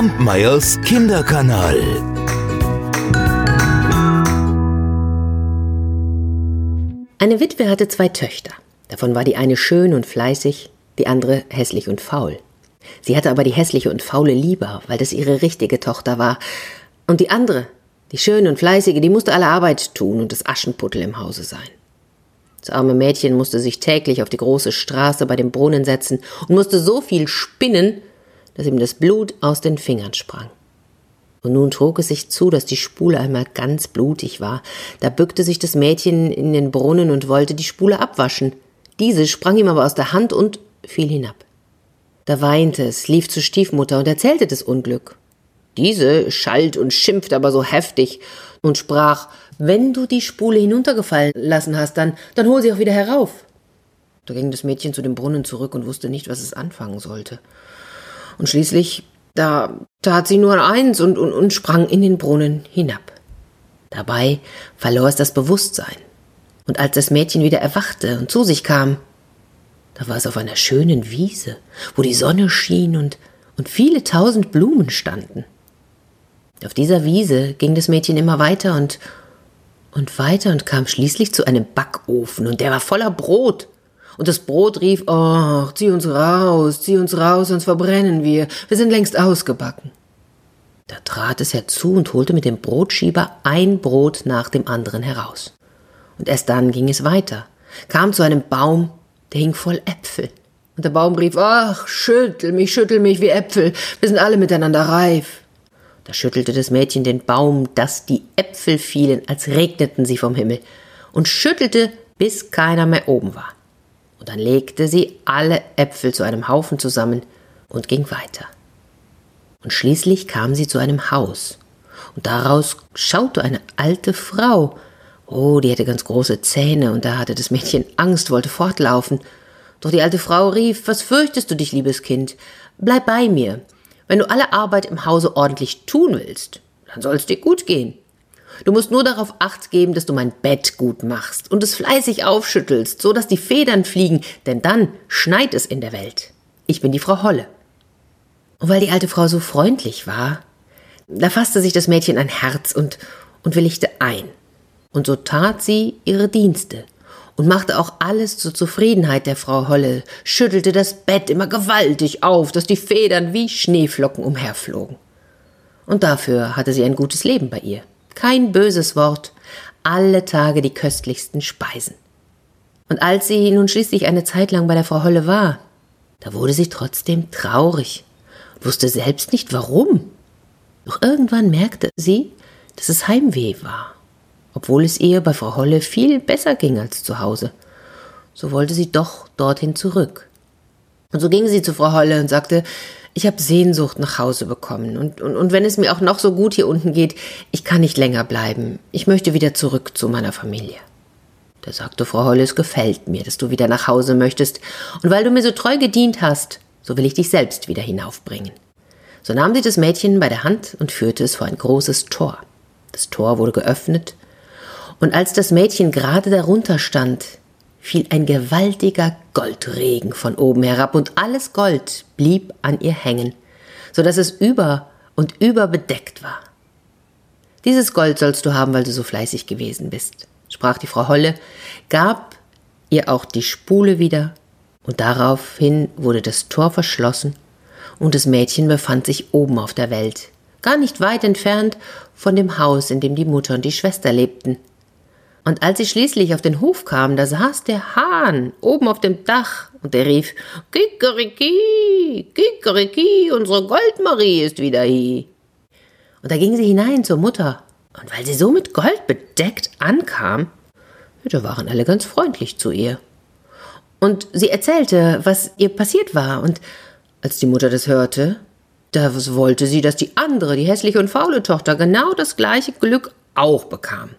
Kampmeyers Kinderkanal. Eine Witwe hatte zwei Töchter. Davon war die eine schön und fleißig, die andere hässlich und faul. Sie hatte aber die hässliche und faule lieber, weil das ihre richtige Tochter war. Und die andere, die schöne und fleißige, die musste alle Arbeit tun und das Aschenputtel im Hause sein. Das arme Mädchen musste sich täglich auf die große Straße bei dem Brunnen setzen und musste so viel spinnen, dass ihm das Blut aus den Fingern sprang. Und nun trug es sich zu, dass die Spule einmal ganz blutig war. Da bückte sich das Mädchen in den Brunnen und wollte die Spule abwaschen. Diese sprang ihm aber aus der Hand und fiel hinab. Da weinte es, lief zur Stiefmutter und erzählte das Unglück. Diese schalt und schimpfte aber so heftig und sprach, wenn du die Spule hinuntergefallen lassen hast, dann, dann hol sie auch wieder herauf. Da ging das Mädchen zu dem Brunnen zurück und wusste nicht, was es anfangen sollte. Und schließlich da tat sie nur eins und, und, und sprang in den Brunnen hinab. Dabei verlor es das Bewusstsein. Und als das Mädchen wieder erwachte und zu sich kam, da war es auf einer schönen Wiese, wo die Sonne schien und, und viele tausend Blumen standen. Auf dieser Wiese ging das Mädchen immer weiter und, und weiter und kam schließlich zu einem Backofen, und der war voller Brot. Und das Brot rief, oh, zieh uns raus, zieh uns raus, sonst verbrennen wir. Wir sind längst ausgebacken. Da trat es herzu und holte mit dem Brotschieber ein Brot nach dem anderen heraus. Und erst dann ging es weiter, kam zu einem Baum, der hing voll Äpfel. Und der Baum rief, ach, schüttel mich, schüttel mich wie Äpfel, wir sind alle miteinander reif. Da schüttelte das Mädchen den Baum, dass die Äpfel fielen, als regneten sie vom Himmel, und schüttelte, bis keiner mehr oben war und dann legte sie alle Äpfel zu einem Haufen zusammen und ging weiter. Und schließlich kam sie zu einem Haus, und daraus schaute eine alte Frau. Oh, die hatte ganz große Zähne, und da hatte das Mädchen Angst, wollte fortlaufen. Doch die alte Frau rief Was fürchtest du dich, liebes Kind? Bleib bei mir. Wenn du alle Arbeit im Hause ordentlich tun willst, dann soll es dir gut gehen. Du musst nur darauf acht geben, dass du mein Bett gut machst und es fleißig aufschüttelst, so dass die Federn fliegen, denn dann schneit es in der Welt. Ich bin die Frau Holle. Und weil die alte Frau so freundlich war, da fasste sich das Mädchen ein Herz und, und willigte ein. Und so tat sie ihre Dienste und machte auch alles zur Zufriedenheit der Frau Holle, schüttelte das Bett immer gewaltig auf, dass die Federn wie Schneeflocken umherflogen. Und dafür hatte sie ein gutes Leben bei ihr kein böses Wort, alle Tage die köstlichsten Speisen. Und als sie nun schließlich eine Zeit lang bei der Frau Holle war, da wurde sie trotzdem traurig wusste selbst nicht warum. Doch irgendwann merkte sie, dass es Heimweh war, obwohl es ihr bei Frau Holle viel besser ging als zu Hause. So wollte sie doch dorthin zurück. Und so ging sie zu Frau Holle und sagte, ich habe Sehnsucht nach Hause bekommen. Und, und, und wenn es mir auch noch so gut hier unten geht, ich kann nicht länger bleiben. Ich möchte wieder zurück zu meiner Familie. Da sagte Frau Holle, es gefällt mir, dass du wieder nach Hause möchtest. Und weil du mir so treu gedient hast, so will ich dich selbst wieder hinaufbringen. So nahm sie das Mädchen bei der Hand und führte es vor ein großes Tor. Das Tor wurde geöffnet, und als das Mädchen gerade darunter stand, fiel ein gewaltiger Goldregen von oben herab, und alles Gold blieb an ihr hängen, so dass es über und über bedeckt war. Dieses Gold sollst du haben, weil du so fleißig gewesen bist, sprach die Frau Holle, gab ihr auch die Spule wieder, und daraufhin wurde das Tor verschlossen, und das Mädchen befand sich oben auf der Welt, gar nicht weit entfernt von dem Haus, in dem die Mutter und die Schwester lebten. Und als sie schließlich auf den Hof kam, da saß der Hahn oben auf dem Dach und der rief, Kikeriki, Kikeriki, unsere Goldmarie ist wieder hier. Und da ging sie hinein zur Mutter. Und weil sie so mit Gold bedeckt ankam, da waren alle ganz freundlich zu ihr. Und sie erzählte, was ihr passiert war. Und als die Mutter das hörte, da wollte sie, dass die andere, die hässliche und faule Tochter, genau das gleiche Glück auch bekam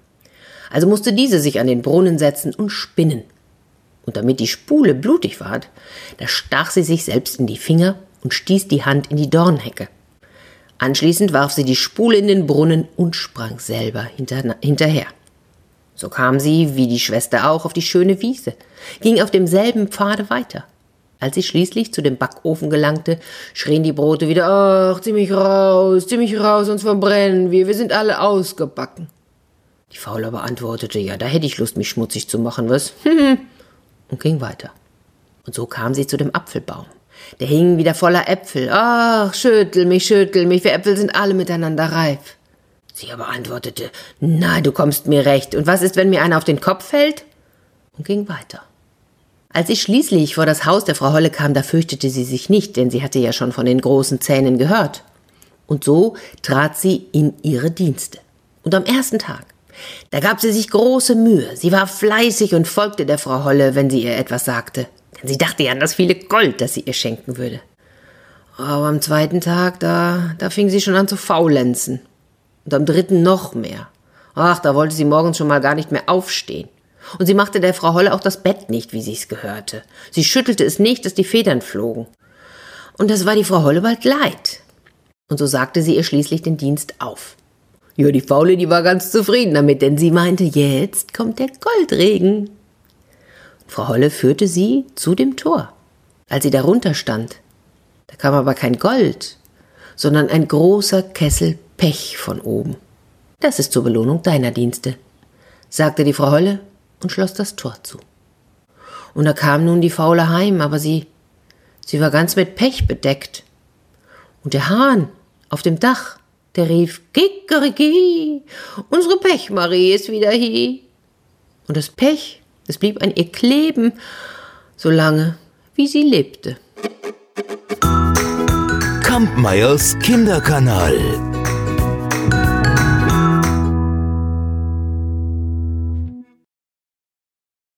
also musste diese sich an den Brunnen setzen und spinnen. Und damit die Spule blutig ward, da stach sie sich selbst in die Finger und stieß die Hand in die Dornhecke. Anschließend warf sie die Spule in den Brunnen und sprang selber hinter, hinterher. So kam sie, wie die Schwester auch, auf die schöne Wiese, ging auf demselben Pfade weiter. Als sie schließlich zu dem Backofen gelangte, schrien die Brote wieder, ach, zieh mich raus, zieh mich raus, sonst verbrennen wir, wir sind alle ausgebacken. Die Faule aber antwortete, ja, da hätte ich Lust, mich schmutzig zu machen, was? und ging weiter. Und so kam sie zu dem Apfelbaum. Der hing wieder voller Äpfel. Ach, schüttel mich, schüttel mich, wir Äpfel sind alle miteinander reif. Sie aber antwortete, na, du kommst mir recht. Und was ist, wenn mir einer auf den Kopf fällt? Und ging weiter. Als sie schließlich vor das Haus der Frau Holle kam, da fürchtete sie sich nicht, denn sie hatte ja schon von den großen Zähnen gehört. Und so trat sie in ihre Dienste. Und am ersten Tag, da gab sie sich große Mühe. Sie war fleißig und folgte der Frau Holle, wenn sie ihr etwas sagte. Denn sie dachte ja an das viele Gold, das sie ihr schenken würde. Aber am zweiten Tag, da, da fing sie schon an zu faulenzen. Und am dritten noch mehr. Ach, da wollte sie morgens schon mal gar nicht mehr aufstehen. Und sie machte der Frau Holle auch das Bett nicht, wie sie's gehörte. Sie schüttelte es nicht, dass die Federn flogen. Und das war die Frau Holle bald leid. Und so sagte sie ihr schließlich den Dienst auf. Ja, die Faule, die war ganz zufrieden damit, denn sie meinte, jetzt kommt der Goldregen. Frau Holle führte sie zu dem Tor. Als sie darunter stand, da kam aber kein Gold, sondern ein großer Kessel Pech von oben. Das ist zur Belohnung deiner Dienste, sagte die Frau Holle und schloss das Tor zu. Und da kam nun die Faule heim, aber sie, sie war ganz mit Pech bedeckt. Und der Hahn auf dem Dach, der rief Kikeriki, unsere Pechmarie ist wieder hier. Und das Pech, es blieb an ihr kleben, solange wie sie lebte. Kampmeyers Kinderkanal.